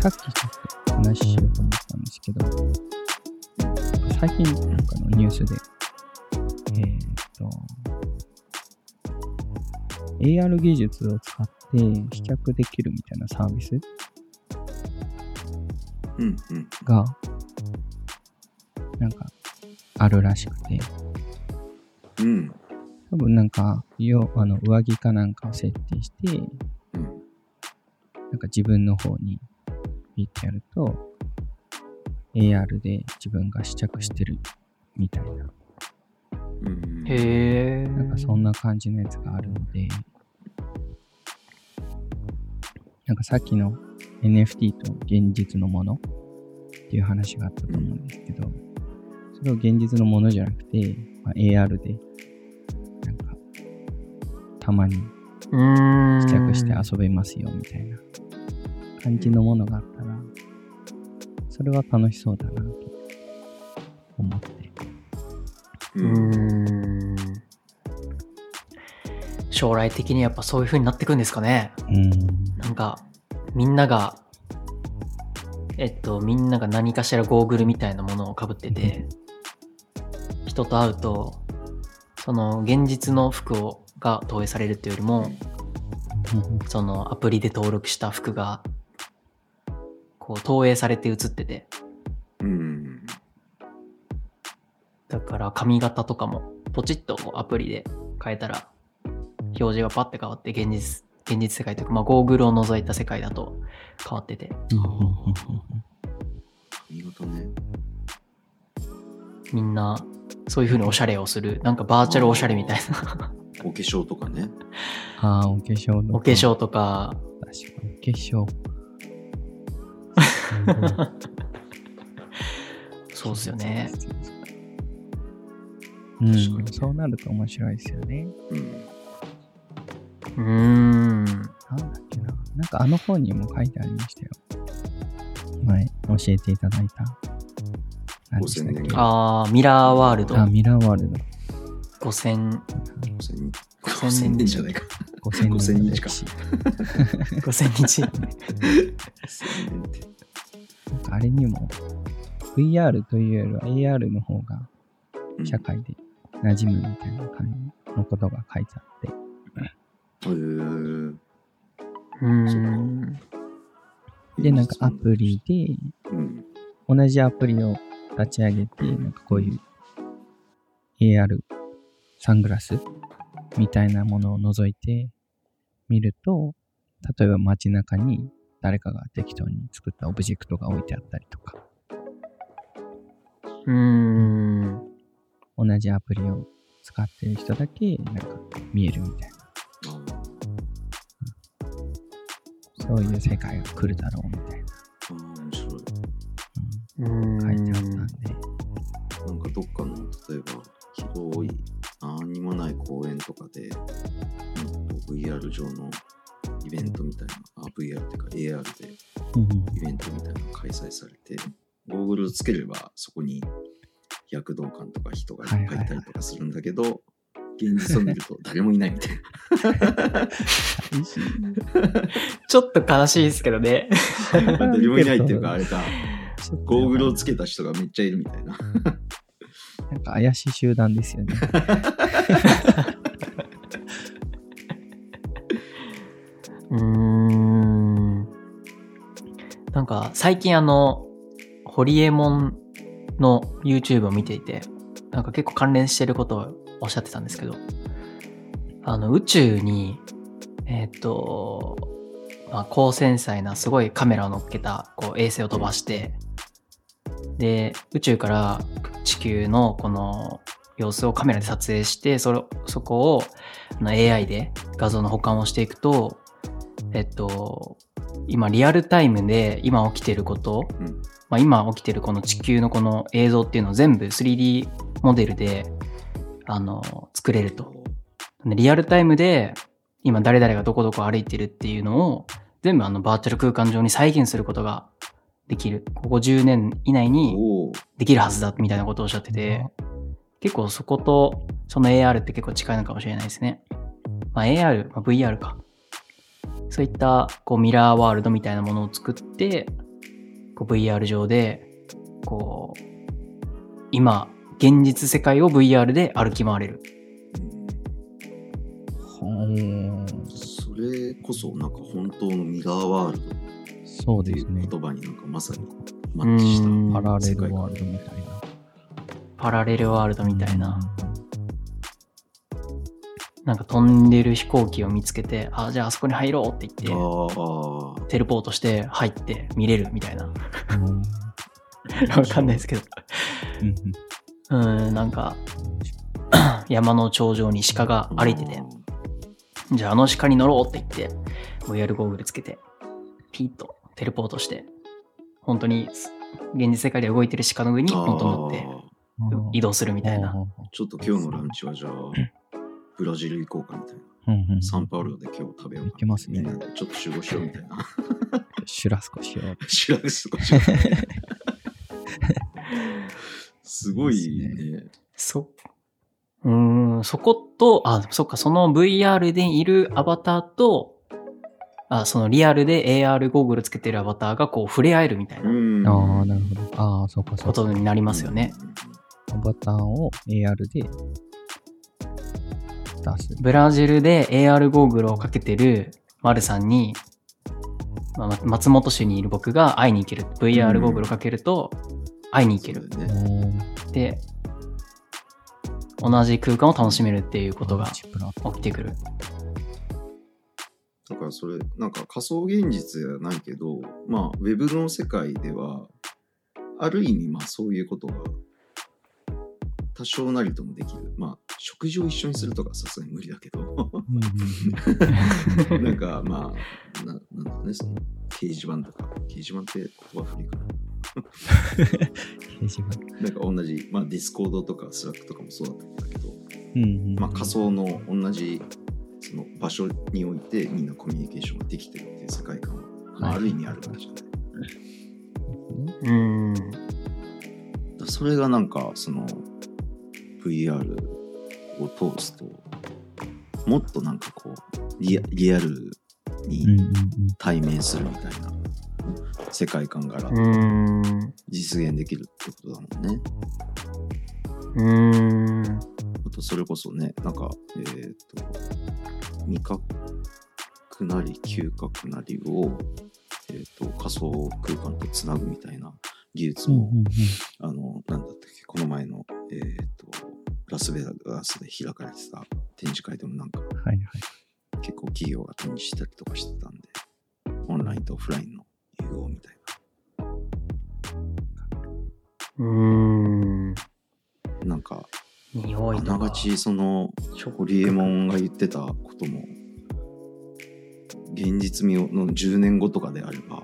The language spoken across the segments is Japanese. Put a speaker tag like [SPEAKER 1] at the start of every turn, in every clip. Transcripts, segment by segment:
[SPEAKER 1] さっきちょっと話しようと思ったんですけど、最近なんかのニュースで、えーっと、AR 技術を使って試着できるみたいなサービス。が、なんか、あるらしくて、
[SPEAKER 2] うん。
[SPEAKER 1] 多分なんか、よあの上着かなんかを設定して、
[SPEAKER 2] うん。
[SPEAKER 1] なんか自分の方にピッてやると、AR で自分が試着してるみたいな、
[SPEAKER 2] うん。
[SPEAKER 3] へえ。
[SPEAKER 1] なんかそんな感じのやつがあるので、なんかさっきの NFT と現実のものっていう話があったと思うんですけど、それを現実のものじゃなくて、まあ、AR で、なんか、たまに。試着して遊べますよみたいな感じのものがあったら、それは楽しそうだなと思って。
[SPEAKER 2] う。
[SPEAKER 3] うん。将来的にやっぱそういう風になってくんですかね。
[SPEAKER 1] うん。
[SPEAKER 3] なんか、みんなが、えっと、みんなが何かしらゴーグルみたいなものをかぶってて、人と会うと、その現実の服をが投影されるっていうよりも、そのアプリで登録した服が、こう投影されて映ってて、
[SPEAKER 2] うん。
[SPEAKER 3] だから髪型とかもポチッとアプリで変えたら表示がパッて変わって現実現実世界というか、まあ、ゴーグルを除いた世界だと変わってて
[SPEAKER 2] 髪型ね。
[SPEAKER 3] みんなそういう風におしゃれをするなんかバーチャルおしゃれみたいな
[SPEAKER 2] お化粧とかね。
[SPEAKER 1] ああ、お化粧の。
[SPEAKER 3] お化粧とか
[SPEAKER 1] 確かに、お化粧。
[SPEAKER 3] そうっすよね。
[SPEAKER 1] うん、
[SPEAKER 2] 確かに
[SPEAKER 1] そうなると面白いですよね。
[SPEAKER 2] うん。
[SPEAKER 1] なんだっけな。なんかあの本にも書いてありましたよ。前、教えていただいた。何でしたっけ
[SPEAKER 2] ？5000年
[SPEAKER 3] あーミラーワールド
[SPEAKER 1] あ、ミラーワールド。
[SPEAKER 3] 5000
[SPEAKER 2] 5000
[SPEAKER 3] 5000
[SPEAKER 2] 5000年じゃないか。
[SPEAKER 1] 5000
[SPEAKER 2] 5000
[SPEAKER 1] 年の
[SPEAKER 2] 日か
[SPEAKER 1] 歴史。
[SPEAKER 3] 5000日
[SPEAKER 2] 5000年って。
[SPEAKER 1] なんかあれにも、VR というよりは AR の方が
[SPEAKER 2] うん
[SPEAKER 1] 社会で馴染むみたいな感じのことが書いてあって。
[SPEAKER 2] へー
[SPEAKER 3] うーん
[SPEAKER 1] で、なんかアプリで、
[SPEAKER 2] うん。
[SPEAKER 1] 同じアプリを立ち上げて、なんかこういう AR サングラスみたいなものを覗いてみると、例えば街中に誰かが適当に作ったオブジェクトが置いてあったりとか、
[SPEAKER 3] うーん。
[SPEAKER 1] 同じアプリを使ってる人だけなんか見えるみたいな、
[SPEAKER 2] あ
[SPEAKER 1] そういう世界が来るだろうみたいな、
[SPEAKER 2] あ、面白い。
[SPEAKER 3] うーん。
[SPEAKER 1] 書いてあったんで、
[SPEAKER 2] なんかどっかの、例えば、広い、何にもない公園とかで、VR 上のイベントみたいな、あ、VR っていうか AR でイベントみたいなのが開催されて、ゴーグルをつければそこに躍動感とか人がいっぱいいたりとかするんだけど、現実を見ると誰もいないみたいな。
[SPEAKER 3] ちょっと悲しいですけどね
[SPEAKER 2] 誰もいないっていうか、あれか、ゴーグルをつけた人がめっちゃいるみたいな。
[SPEAKER 1] なんか怪しい集団ですよね。
[SPEAKER 3] 最近あの、ホリエモンの YouTube を見ていて、なんか結構関連してることをおっしゃってたんですけど、あの宇宙に、えっ、と、まあ、高繊細なすごいカメラを乗っけたこう衛星を飛ばして、で、宇宙から地球のこの様子をカメラで撮影して、それそこをの AI で画像の保管をしていくと、えっと、今リアルタイムで今起きてること、
[SPEAKER 2] うん
[SPEAKER 3] まあ、今起きてるこの地球のこの映像っていうのを全部 3D モデルであの作れると。でリアルタイムで今誰々がどこどこ歩いてるっていうのを全部あのバーチャル空間上に再現することができる。ここ10年以内にできるはずだみたいなことをおっしゃってて、結構そことその AR って結構近いのかもしれないですね。まあ、AR、まあ、VR か。そういったこうミラーワールドみたいなものを作って、こう VR 上で、こう、今、現実世界を VR で歩き回れる。
[SPEAKER 1] ほー
[SPEAKER 2] それこそなんか本当のミラーワールドっていう
[SPEAKER 1] そうですね。
[SPEAKER 2] 言葉になんかまさにこうマッチした
[SPEAKER 3] うん
[SPEAKER 1] パラレ
[SPEAKER 2] 世界観
[SPEAKER 1] ルワールドみたいな。
[SPEAKER 3] パラレルワールドみたいな。なんか飛んでる飛行機を見つけて、あ、じゃああそこに入ろうって言って、テレポートして入って見れるみたいな。
[SPEAKER 1] うん。
[SPEAKER 3] わかんないですけど。
[SPEAKER 1] うん
[SPEAKER 3] なんか、山の頂上に鹿が歩いてて、じゃああの鹿に乗ろうって言って、VR ゴーグルつけて、ピッとテレポートして、本当に現実世界で動いてる鹿の上にポンと乗って移動するみたいな。
[SPEAKER 2] ちょっと今日のランチはじゃあブラジル行こうかみたいな。
[SPEAKER 1] うんうん
[SPEAKER 2] サンパウロで今日食べようか
[SPEAKER 1] 行けますね。
[SPEAKER 2] ちょっと集合しようみたいな。
[SPEAKER 1] シュラスコしよう。
[SPEAKER 2] 知らないすごいすごいね。
[SPEAKER 3] そ、う。ーん、そこと、あ、そっか、その VR でいるアバターと、あ、そのリアルで AR ゴーグルつけてるアバターがこう触れ合えるみたいな。
[SPEAKER 2] うん。
[SPEAKER 1] ああ、なるほど。ああ、そうか、そ
[SPEAKER 3] こ
[SPEAKER 1] うか。
[SPEAKER 3] とになりますよね。
[SPEAKER 1] アバターを AR で出す。
[SPEAKER 3] ブラジルで AR ゴーグルをかけてる丸さんに、まあ、松本市にいる僕が会いに行ける。VR ゴーグルをかけると会いに行ける。
[SPEAKER 2] そうだよね
[SPEAKER 1] おー
[SPEAKER 3] で、同じ空間を楽しめるっていうことが起きてくる。
[SPEAKER 2] だからそれなんか仮想現実じゃないけどまあウェブの世界ではある意味まあそういうことが多少なりともできるまあ食事を一緒にするとかさすがに無理だけど。
[SPEAKER 1] うんうん
[SPEAKER 2] なんかまあななんだろうねその掲示板とか。掲示板って言葉古いかな。
[SPEAKER 1] 掲示板。
[SPEAKER 2] なんか同じ、まあ、 Discord とか Slack とかもそうだったんだけど、
[SPEAKER 1] うんうん
[SPEAKER 2] まあ、仮想の同じその場所においてみんなコミュニケーションができてるっていう世界観は、まあ、
[SPEAKER 1] はい。
[SPEAKER 2] ある意味あるわけじゃない？
[SPEAKER 3] うーん。
[SPEAKER 2] だからそれがなんかその VR を通すともっとなんかこうリアル
[SPEAKER 1] うん
[SPEAKER 2] に対面するみたいな世界観から。実現できるってことだもんね。
[SPEAKER 3] うーん。
[SPEAKER 2] あとそれこそね、なんか、えっ、と、味覚なり嗅覚なりを、えっ、と、仮想空間とつなぐみたいな技術も、
[SPEAKER 1] うんうんうん
[SPEAKER 2] あの、なんだったっけ、この前の、えっ、と、ラスベガスで開かれてた展示会でもなんか、
[SPEAKER 1] はいはい。
[SPEAKER 2] 結構企業が展示したりとかしてたんで、オンラインとオフラインの融合みたい
[SPEAKER 3] うーん。
[SPEAKER 2] な。なんか、
[SPEAKER 3] 匂い。
[SPEAKER 2] あながちそのホリエモンが言ってたことも現実味をの10年後とかであれば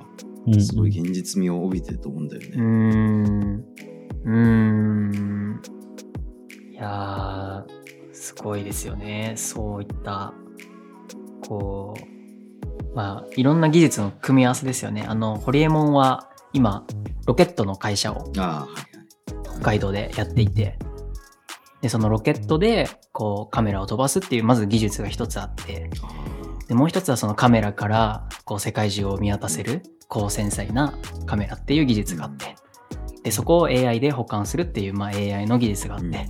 [SPEAKER 2] すごい現実味を帯びてると思うんだよ
[SPEAKER 3] うー
[SPEAKER 2] ね。
[SPEAKER 3] ん。うーん。いやー、すごいですよね。そういった、こう、まあ、いろんな技術の組み合わせですよね。あの、ホリエモンは今、ロケットの会社を北海道でやっていて、で、そのロケットで、こう、カメラを飛ばすっていう、まず技術が一つあって、
[SPEAKER 2] はい。
[SPEAKER 3] で、もう一つはそのカメラから、こう、世界中を見渡せる、高繊細なカメラっていう技術があって、で、そこを AI で保管するっていう、まあ、AI の技術があって、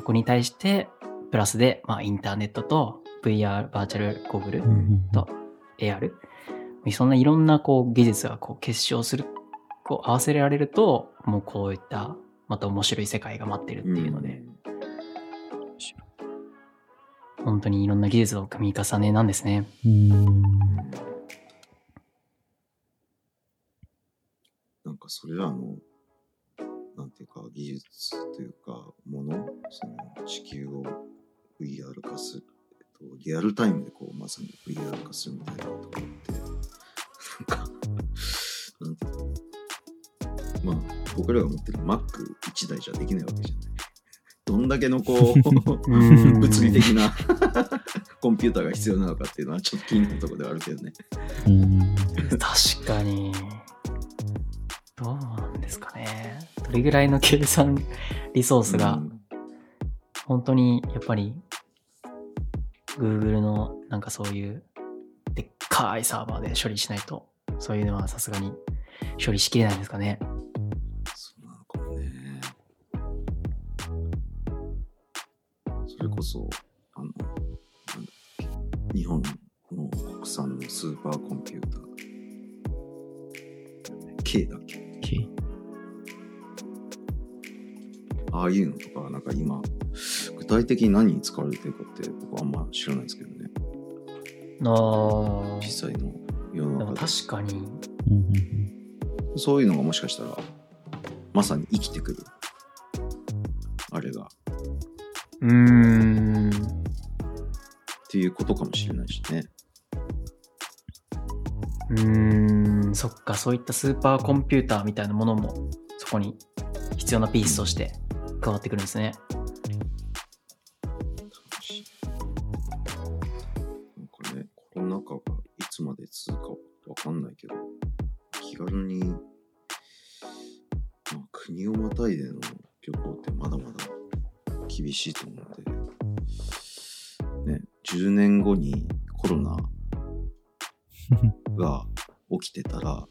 [SPEAKER 3] そこに対して、プラスで、まあ、インターネットと VR、バーチャルゴーグル
[SPEAKER 1] うんうん
[SPEAKER 3] と AR、そんないろんなこう技術がこう結晶する、こう合わせられると、もうこういったまた面白い世界が待ってるっていうので、本当にいろんな技術の組み重ねなんですね。
[SPEAKER 1] うん。
[SPEAKER 2] なんかそれらのなんていうか技術という地球を VR 化する、えっと、リアルタイムでこうまさに VR 化するみたいなところってなんかなんていうのまあ僕らが持ってる Mac1 台じゃできないわけじゃない。どんだけのこう
[SPEAKER 3] ん
[SPEAKER 2] 物理的な コンピューターが必要なのかっていうのはちょっと気になるところではあるけどね。
[SPEAKER 1] うん
[SPEAKER 3] 確かに。どうなんですかね。どれぐらいの計算リソースが、
[SPEAKER 2] うん
[SPEAKER 3] 本当にやっぱり Google のなんかそういうでっかいサーバーで処理しないとそういうのはさすがに処理しきれないんですかね。
[SPEAKER 2] そうなのかもね。それこそ、あの、日本の国産のスーパーコンピューター。K だっけ
[SPEAKER 1] ？K
[SPEAKER 2] ああいうのとか、なんか今、具体的に何に使われてるかって僕はあんま知らないですけどね。
[SPEAKER 3] ああ。
[SPEAKER 2] 実際の世の中で。
[SPEAKER 3] 確かに。
[SPEAKER 2] そういうのがもしかしたら、まさに生きてくる。あれが。っ
[SPEAKER 3] うーん。
[SPEAKER 2] ていうことかもしれないしね。
[SPEAKER 3] うーん、そっか、そういったスーパーコンピューターみたいなものも、そこに必要なピースとして加わってくるんですね。
[SPEAKER 2] なん国をまたいでの旅行ってまだまだ厳しいと思うんで、ね、10年後にコロナが起きてたら、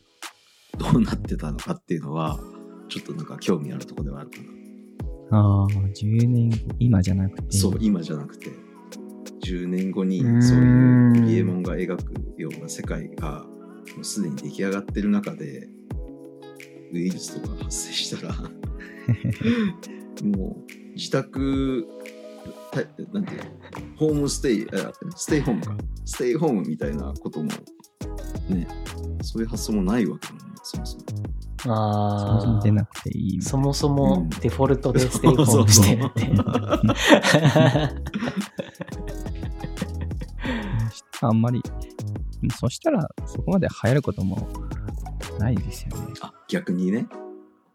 [SPEAKER 2] どうなってたのかっていうのは、ちょっとなんか興味あるところではあるかな。
[SPEAKER 1] ああ、10年後、今じゃなくて。
[SPEAKER 2] そう、今じゃなくて、10年後にそういうホリエモンが描くような世界が、もうすでに出来上がってる中で、ウイルスとか発生したら、もう自宅、たなんていうの、ホームステイ、あステイホームか、ステイホームみたいなことも、ね、そういう発想もないわけだもんね、そもそも。
[SPEAKER 1] そもそ
[SPEAKER 3] あ
[SPEAKER 1] も出な
[SPEAKER 3] あ。
[SPEAKER 1] くてい
[SPEAKER 3] そもそ
[SPEAKER 2] うん
[SPEAKER 3] もデフォルトでステイホームしてるって。
[SPEAKER 1] な あんまり、そしたらそこまで流行ることもないですよね。
[SPEAKER 2] あ、逆にね。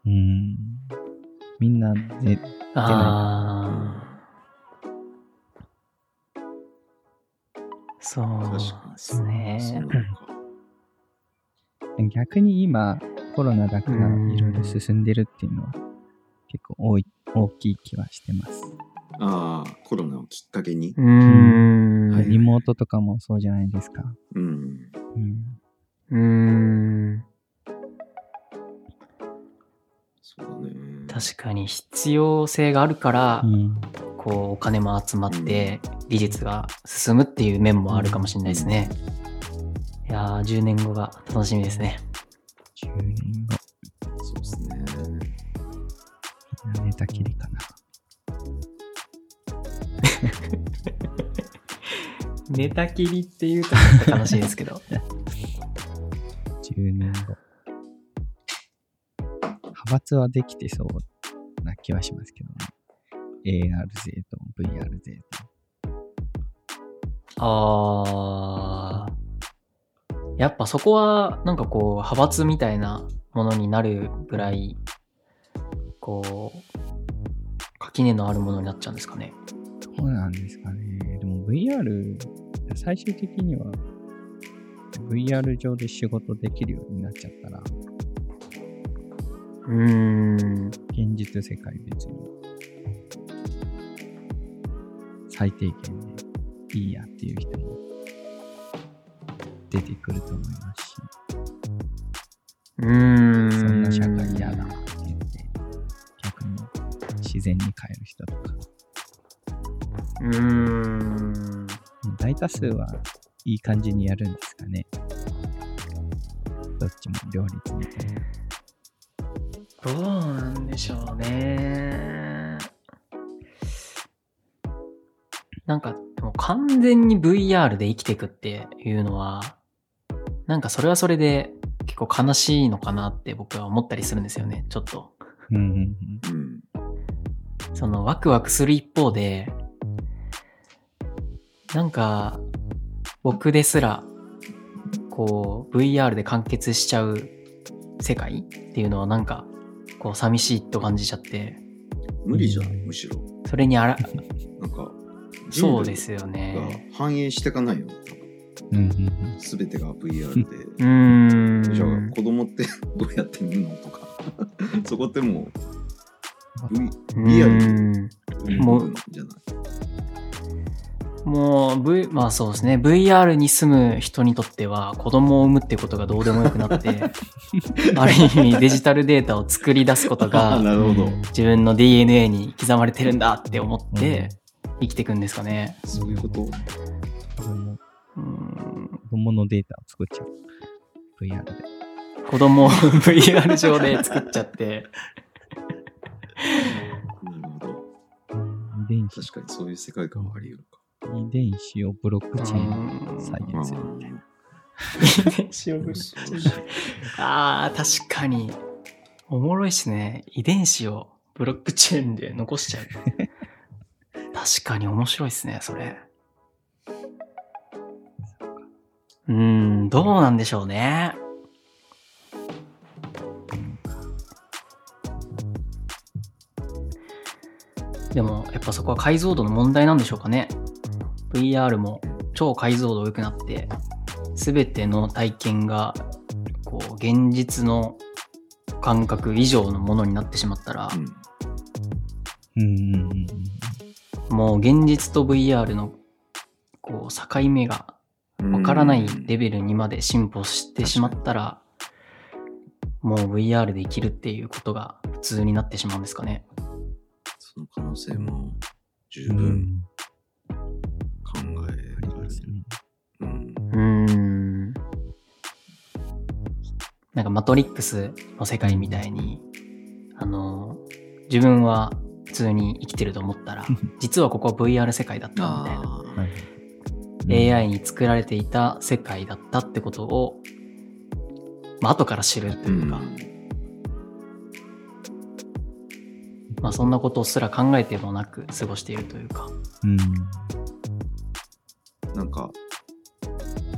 [SPEAKER 1] うん。みんなで、
[SPEAKER 3] ああ。そうですね。
[SPEAKER 1] 逆に今コロナだから
[SPEAKER 3] うん
[SPEAKER 1] いろいろ進んでるっていうのは結構多い大きい気はしてます。
[SPEAKER 2] ああ、コロナをきっかけに？
[SPEAKER 3] うーん。
[SPEAKER 2] はい
[SPEAKER 1] リモートとかもそうじゃないですか。
[SPEAKER 2] うん。
[SPEAKER 1] うん。
[SPEAKER 3] うーん。
[SPEAKER 2] そうだね。
[SPEAKER 3] 確かに必要性があるから、
[SPEAKER 1] うん、
[SPEAKER 3] こうお金も集まって技術が進むっていう面もあるかもしれないですね。いやー、10年後が楽しみですね。
[SPEAKER 1] 10年後、
[SPEAKER 2] そうですね。
[SPEAKER 1] 寝たきりかな。
[SPEAKER 3] 寝たきりっていうと悲しいですけど。
[SPEAKER 1] 派閥はできてそうな気はしますけどね。AR 勢と VR 勢と。
[SPEAKER 3] あー。やっぱそこはなんかこう派閥みたいなものになるぐらい、こう、垣根のあるものになっちゃうんですかね。
[SPEAKER 1] そうなんですかね。でも VR、最終的には VR 上で仕事できるようになっちゃったら、
[SPEAKER 3] うーん。
[SPEAKER 1] 現実世界別に最低限でいいやっていう人も出てくると思いますし、
[SPEAKER 3] うーん。
[SPEAKER 1] そんな社会嫌だって言って、逆に自然に変える人とか、
[SPEAKER 3] うーん。
[SPEAKER 1] 大多数はいい感じにやるんですかね。どっちも両立みたいな。
[SPEAKER 3] どうなんでしょうね。なんか、でも完全に VR で生きていくっていうのは、なんかそれはそれで結構悲しいのかなって僕は思ったりするんですよね、ちょっと。
[SPEAKER 1] うんうんうん
[SPEAKER 2] うん。
[SPEAKER 3] そのワクワクする一方で、なんか僕ですら、こう VR で完結しちゃう世界っていうのはなんか、こう寂しいと感じちゃって、
[SPEAKER 2] 無理じゃん、むしろ。
[SPEAKER 3] それにあら、
[SPEAKER 2] なんか、
[SPEAKER 3] そうですよ
[SPEAKER 2] が
[SPEAKER 3] ね。
[SPEAKER 2] 反映していかないよね。
[SPEAKER 1] うんうんうん
[SPEAKER 2] すべてが VR で。
[SPEAKER 3] う。
[SPEAKER 2] じゃあ、子供って どうやって見るのとか。そこってもう、V、
[SPEAKER 3] う
[SPEAKER 2] リアルじゃない？
[SPEAKER 3] もう、v、まあそうですね。VR に住む人にとっては子供を産むってことがどうでもよくなって、ある意味デジタルデータを作り出すこと
[SPEAKER 2] あ
[SPEAKER 3] が
[SPEAKER 2] なるほど。
[SPEAKER 3] 自分の DNA に刻まれてるんだって思って生きていくんですかね。
[SPEAKER 2] そういうこと
[SPEAKER 1] 子供
[SPEAKER 3] うん
[SPEAKER 1] 子供のデータを作っちゃう。VR で。
[SPEAKER 3] 子供を VR 上で作っちゃって、
[SPEAKER 2] なるほど。確かにそういう世界観はあり得るか。
[SPEAKER 1] 遺伝子をブロックチェーン再現するみたいな。
[SPEAKER 3] 遺伝子をぶっちゃうああ、確かに。おもろいっすね。遺伝子をブロックチェーンで残しちゃう。確かに面白いっすね、それ。うーん、どうなんでしょうね。でも、やっぱそこは解像度の問題なんでしょうかね。VR も超解像度良くなって、すべての体験が、こう、現実の感覚以上のものになってしまったら、
[SPEAKER 2] うん。
[SPEAKER 3] もう現実と VR の、こう、境目がわからないレベルにまで進歩してしまったら、もう VR で生きるっていうことが普通になってしまうんですかね。
[SPEAKER 2] その可能性も十
[SPEAKER 1] う
[SPEAKER 2] 分
[SPEAKER 3] なんかマトリックスの世界みたいに、あの、自分は普通に生きてると思ったら、実はここは VR 世界だったみたいな。
[SPEAKER 2] あ
[SPEAKER 1] はい
[SPEAKER 3] AI に作られていた世界だったってことを、まあ、後から知ると
[SPEAKER 2] あ。
[SPEAKER 3] いうか、まあ、そんなことすら考えてもなく過ごしているというか。
[SPEAKER 1] うん。
[SPEAKER 2] なんか、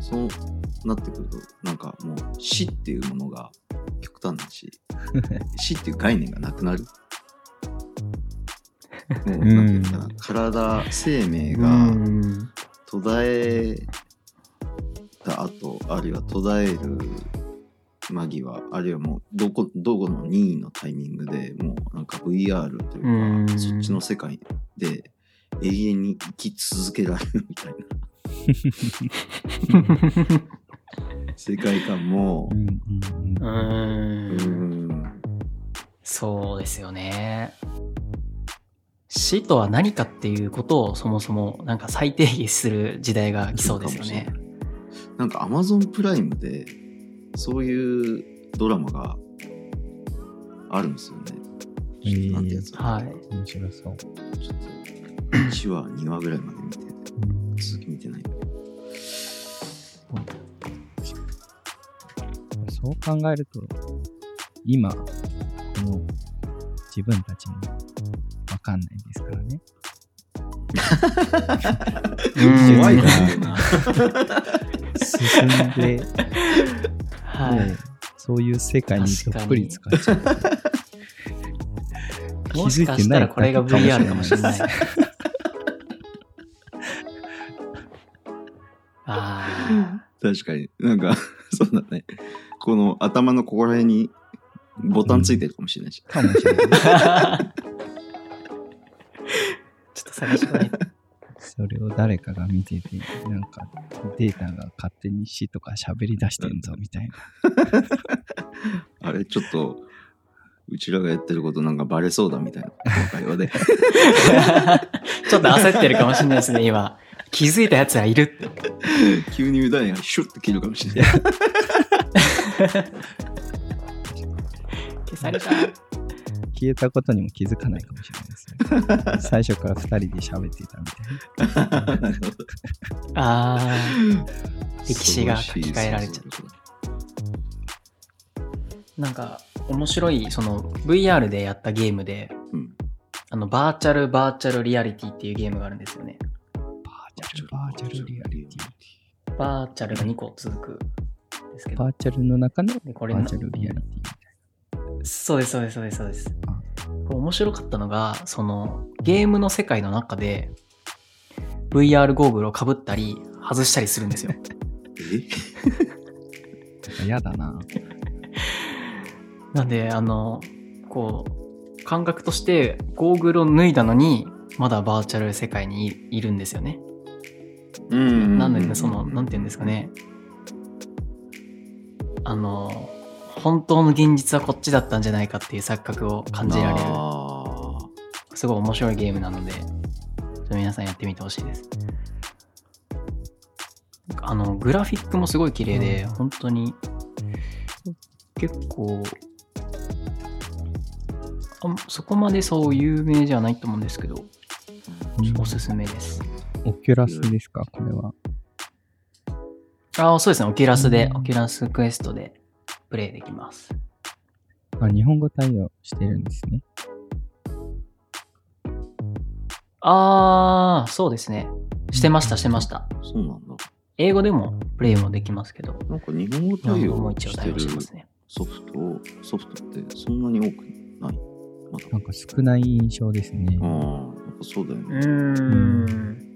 [SPEAKER 2] そうなってくると、なんかもう死っていうものが極端だし、死っていう概念がなくなる。もう、なんていうのかな、体、生命
[SPEAKER 3] う
[SPEAKER 2] が
[SPEAKER 3] ん。
[SPEAKER 2] 途絶えた後、あるいは途絶える間際、あるいはもうどこ、どこの任意のタイミングでもうなんか VR というか、
[SPEAKER 3] うん
[SPEAKER 2] そっちの世界で永遠に生き続けられるみたいな世界観も
[SPEAKER 1] う、んうん
[SPEAKER 3] う
[SPEAKER 2] う
[SPEAKER 3] ー
[SPEAKER 2] ん、
[SPEAKER 3] ん。そうですよね。死とは何かっていうことをそもそもなんか再定義する時代が来そうですよね。
[SPEAKER 2] なんか Amazon プライムでそういうドラマがあるんですよね。
[SPEAKER 1] へー
[SPEAKER 2] なんてやつだ
[SPEAKER 3] はい。
[SPEAKER 1] 面白そう。
[SPEAKER 2] ちょっと1話、2話ぐらいまで見て、
[SPEAKER 1] うん
[SPEAKER 2] 続き見てない。
[SPEAKER 1] そう考えると、今、この自分たちもわかんないですからね。
[SPEAKER 3] うん
[SPEAKER 2] 怖いな。
[SPEAKER 1] 進んで、もう
[SPEAKER 3] はい。
[SPEAKER 1] そういう世界にどっぷり使っちゃう。
[SPEAKER 3] もしかしたらこれが VR かもしれない。あ
[SPEAKER 2] 確かに。なんか、そうだね。この頭のここら辺にボタンついてるかもしれないし。
[SPEAKER 1] かもしれない。
[SPEAKER 3] あ。ちょっと探してない。
[SPEAKER 1] それを誰かが見てて、なんかデータが勝手に死とか喋り出してんぞみたいな。
[SPEAKER 2] あれ、ちょっと、うちらがやってることなんかバレそうだみたいな会話で。
[SPEAKER 3] ちょっと焦ってるかもしれないですね、今。気づいた奴らいるって。
[SPEAKER 2] 急に歌いがシュッと切るかもしれない。
[SPEAKER 3] 消された。
[SPEAKER 1] 消えたことにも気づかないかもしれないですね。最初から二人で喋ってたみたいな。
[SPEAKER 3] ああ。歴史が書き換えられちゃうなんか、面白い、その、VR でやったゲームで、
[SPEAKER 2] うん。
[SPEAKER 3] あの、 Virtual Virtual Reality っていうゲームがあるんですよね。
[SPEAKER 1] バーチャル、バーチャルリアリティ。
[SPEAKER 3] バーチャルが2個続くんですけど
[SPEAKER 1] バ。ーチャルの中のバーチャルリアリティみたい
[SPEAKER 3] そうです、そうです、そうです、そうです。面白かったのが、その、ゲームの世界の中で、VR ゴーグルをかぶったり、外したりするんですよ。
[SPEAKER 2] え？
[SPEAKER 1] 嫌だな。
[SPEAKER 3] なんで、あの、こう、感覚として、ゴーグルを脱いだのに、まだバーチャル世界にいいるんですよね。
[SPEAKER 2] うん
[SPEAKER 3] なんだけど、その、なんて言うんですかね。あの、本当の現実はこっちだったんじゃないかっていう錯覚を感じられる、
[SPEAKER 2] あ
[SPEAKER 3] すごい面白いゲームなので、皆さんやってみてほしいです。あの、グラフィックもすごい綺麗で、本当に、結構、あそこまでそう有名じゃないと思うんですけど、おすすめです。
[SPEAKER 1] Oculus ですか？これは。
[SPEAKER 3] ああ、そうですね。 Oculus で
[SPEAKER 1] う、ん
[SPEAKER 3] Oculus Quest でプレイできます。
[SPEAKER 1] あ、日本語対応してるんですね。
[SPEAKER 3] ああ、そうですね。してました、してました。
[SPEAKER 2] あ、そうなんだ。
[SPEAKER 3] 英語でもプレイもできますけど、
[SPEAKER 2] なんか日本語対応してる
[SPEAKER 3] 一応対応してますね。
[SPEAKER 2] ソフトを、ソフトってそんなに多くない？まだ。
[SPEAKER 1] なんか少ない印象ですね
[SPEAKER 2] あ。あ、やっぱそうだよ
[SPEAKER 3] う
[SPEAKER 2] ね。
[SPEAKER 3] ーん。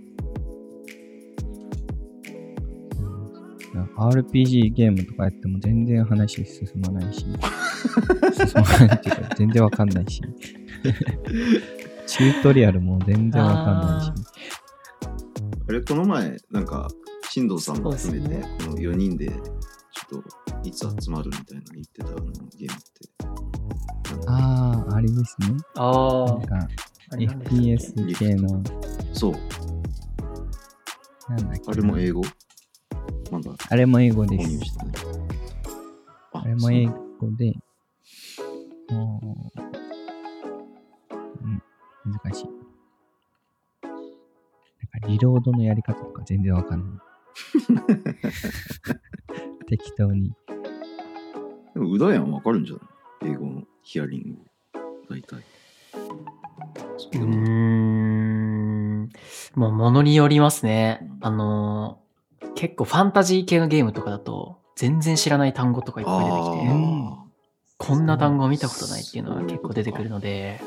[SPEAKER 1] RPG ゲームとかやっても全然話進まないし。進まないっていうか全然わかんないし。チュートリアルも全然わかんないし。
[SPEAKER 2] あれ、この前、なんか、進藤さんも含めて、この4人で、ちょっと、いつ集まるみたいな言ってたあのゲームって。
[SPEAKER 1] ああ、あれですね。
[SPEAKER 3] あ
[SPEAKER 1] なんか、
[SPEAKER 3] あれなんでしたっけ
[SPEAKER 1] ？FPS 系の、
[SPEAKER 2] そう、
[SPEAKER 1] なんだっけ。
[SPEAKER 2] あれも英語？
[SPEAKER 1] あれも英語
[SPEAKER 2] 購
[SPEAKER 1] です。
[SPEAKER 2] あ
[SPEAKER 1] あれも英語で、もう、うん、難しい。なんかリロードのやり方とか全然わかんない。適当に。
[SPEAKER 2] でも、うだやんわかるんじゃない？英語のヒアリング。大体。そう
[SPEAKER 3] うーん。もう、ものによりますね。あのー結構ファンタジー系のゲームとかだと、全然知らない単語とかいっぱい出てきて、
[SPEAKER 2] あ
[SPEAKER 3] こんな単語を見たことないっていうのが結構出てくるので、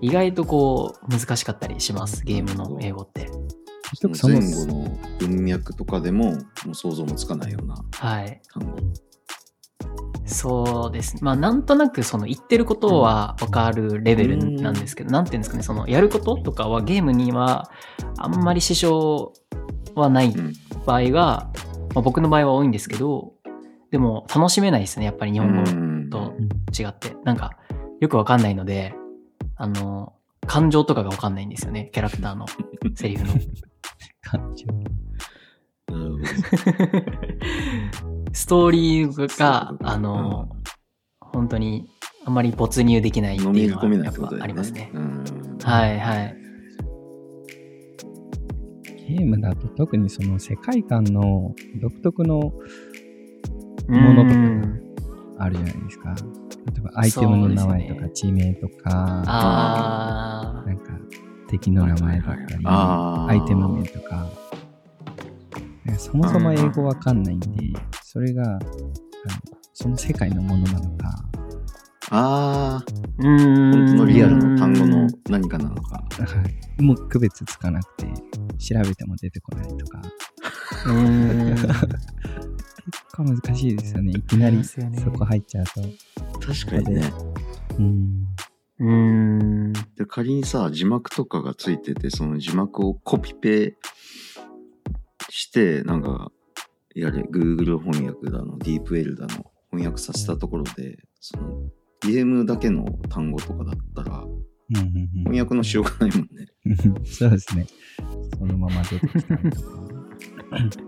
[SPEAKER 3] 意外とこう、難しかったりします、ゲームの英語って。
[SPEAKER 2] 前後の文脈とかでも、もう想像もつかないような
[SPEAKER 3] はい。
[SPEAKER 2] 単語。
[SPEAKER 3] そうですね。まあ、なんとなくその言ってることはわかるレベルなんですけど、なんていうんですかね、そのやることとかはゲームにはあんまり支障はない
[SPEAKER 2] うん。
[SPEAKER 3] 場合が、まあ、僕の場合は多いんですけど、でも楽しめないですね、やっぱり日本語
[SPEAKER 2] うん
[SPEAKER 3] と
[SPEAKER 1] うん
[SPEAKER 3] 違って。なんか、よくわかんないので、あの、感情とかがわかんないんですよね、キャラクターの セリフの。
[SPEAKER 1] 感情。
[SPEAKER 3] ストーリーがあの、本当にあまり没入できないっていうのはやっぱ。ありますね。
[SPEAKER 2] うん
[SPEAKER 3] はいはい。
[SPEAKER 1] ゲームだと特にその世界観の独特のも
[SPEAKER 3] う
[SPEAKER 1] のとか
[SPEAKER 3] ん。
[SPEAKER 1] あるじゃないですか。例えばアイテムの名前とか地名とか、
[SPEAKER 3] あ
[SPEAKER 1] なんか敵の名前だったり、
[SPEAKER 2] あー。
[SPEAKER 1] アイテム名とか。そもそも英語わかんないんで、それがあのその世界のものなのか、
[SPEAKER 2] ああ、
[SPEAKER 3] ー。うん。
[SPEAKER 2] 本当のリアルの単語の何かなのか。
[SPEAKER 1] はいもう区別つかなくて、調べても出てこないとか、
[SPEAKER 3] うん。
[SPEAKER 1] 結構難しいですよね。いきなりそこ入っちゃうと。
[SPEAKER 2] 確かにね。
[SPEAKER 1] うん。
[SPEAKER 3] うん。
[SPEAKER 2] で仮にさ、字幕とかがついてて、その字幕をコピペして、なんか、やれ、Google 翻訳だの、DeepL だの、翻訳させたところで、その、ゲームだけの単語とかだったら、
[SPEAKER 1] うんうん
[SPEAKER 2] 翻訳のしようがないもんね。
[SPEAKER 1] う んそうですね。そのまま出てきたりとか。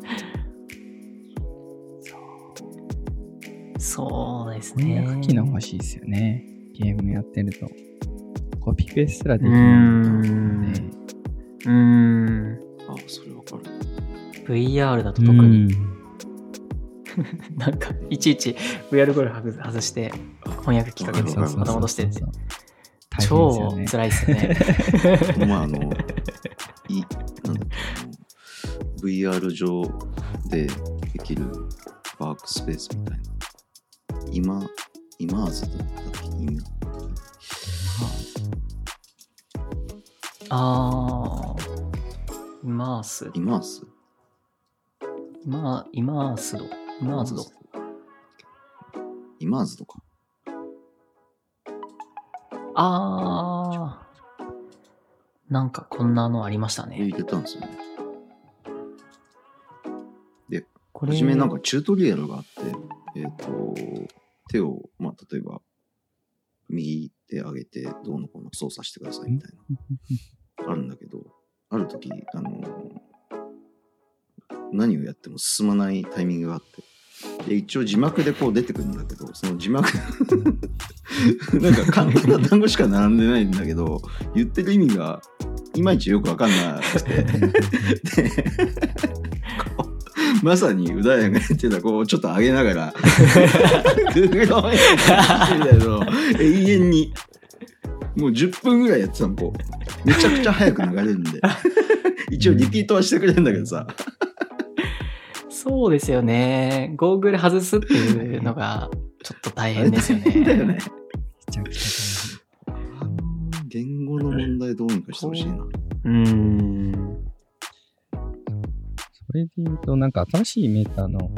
[SPEAKER 3] そうです
[SPEAKER 1] 翻
[SPEAKER 3] ね。
[SPEAKER 1] 訳機能欲しいですよね。ゲームやってると。コピペすらで
[SPEAKER 3] う
[SPEAKER 1] きないので。
[SPEAKER 3] ん。
[SPEAKER 2] ああ、それわかる。
[SPEAKER 3] VR だと特に、なんか、いちいち VR ゴール外外して、翻訳機かけて、
[SPEAKER 2] わかる
[SPEAKER 3] また戻してって超。辛いっすよね。
[SPEAKER 2] この前あの、い、なんだ VR 上でできるワークスペースみたいな。今、イマーズだったっけ今
[SPEAKER 3] あー。イマース。
[SPEAKER 2] イマース？
[SPEAKER 3] イマー、イマースド。イマーズド。
[SPEAKER 2] イマーズとか。
[SPEAKER 3] あー。なんかこんなのありました
[SPEAKER 2] 入
[SPEAKER 3] ね。
[SPEAKER 2] れたんですよね。
[SPEAKER 3] こ
[SPEAKER 2] はじめなんかチュートリアルがあって、えっ、と、手を、まあ、例えば、右手上げて、どうのこうの操作してくださいみたいな、あるんだけど、ある時、あの何をやっても進まないタイミングがあって、で、一応字幕でこう出てくるんだけど、その字幕、なんか簡単な単語しか並んでないんだけど、言ってる意味が、いまいちよくわかんなくて、まさにうだやが言ってた、こう、ちょっと上げながら、永遠に、もう10分ぐらいやってたの、こう。めちゃくちゃ早く流れるんで。一応リピートはしてくれるんだけどさ。
[SPEAKER 3] そうですよね。ゴーグル外すっていうのがちょっと大変ですよね。
[SPEAKER 2] だよね。
[SPEAKER 1] めちゃくちゃ
[SPEAKER 2] 言語の問題どうにかしてほしいな。
[SPEAKER 3] うーん。
[SPEAKER 1] 大変。それで言うと、なんか新しい Meta の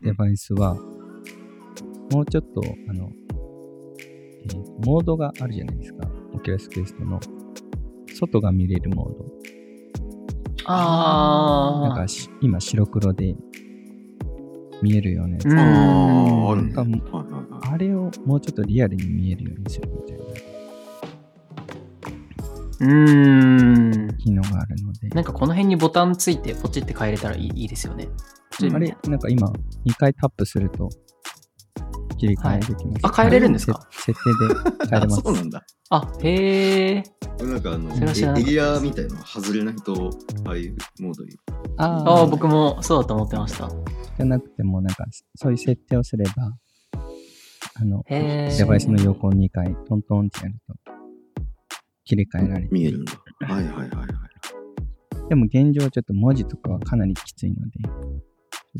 [SPEAKER 1] デバイスは、もうちょっと、あの、えーモードがあるじゃないですか。 Oculus Quest の。外が見れるモード。なん
[SPEAKER 3] あ
[SPEAKER 1] かし今白黒で見えるよ
[SPEAKER 2] ね。
[SPEAKER 1] あれをもうちょっとリアルに見えるようにするみたいな
[SPEAKER 3] ー。うーん。
[SPEAKER 1] 機能があるので。
[SPEAKER 3] なんかこの辺にボタンついてポチって変えれたらいいいいですよね。
[SPEAKER 1] あれ、なんか今、2回タップすると切り替えできます。
[SPEAKER 3] あ変えれるんですか？
[SPEAKER 1] せ設定で変えれます。
[SPEAKER 2] あ そうなんだ。
[SPEAKER 3] あ、へえ。
[SPEAKER 2] なんかあの、エリアみたいなの外れないと、ああいうモードに。
[SPEAKER 1] あ
[SPEAKER 3] ああ、僕もそうだと思ってました。
[SPEAKER 1] じゃなくても、なんか、そういう設定をすれば、あの、デバイスの横を2回トントンってやると、切り替えられて。
[SPEAKER 2] 見えるんだ。はいはいはいはい。
[SPEAKER 1] でも現状ちょっと文字とかはかなりきついので、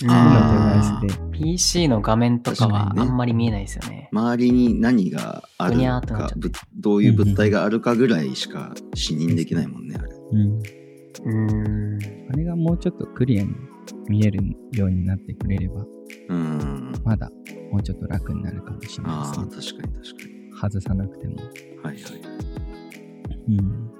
[SPEAKER 2] あ
[SPEAKER 1] バイスで、
[SPEAKER 3] PC の画面とかはあんまり見えないですよね。
[SPEAKER 2] 周りに何がある
[SPEAKER 3] ぐにゃーってなっ
[SPEAKER 2] か
[SPEAKER 3] ちゃって、
[SPEAKER 2] ぶどういう物体があるかぐらいしか視認できないもんね、あれ。
[SPEAKER 1] うん。
[SPEAKER 3] うーん。
[SPEAKER 1] あれがもうちょっとクリアに見えるようになってくれれば、
[SPEAKER 2] うん。
[SPEAKER 1] まだもうちょっと楽になるかもしれ
[SPEAKER 2] ああ、
[SPEAKER 1] ないですね。
[SPEAKER 2] 確かに確かに。
[SPEAKER 1] 外さなくても。
[SPEAKER 2] はいはい。
[SPEAKER 1] うん。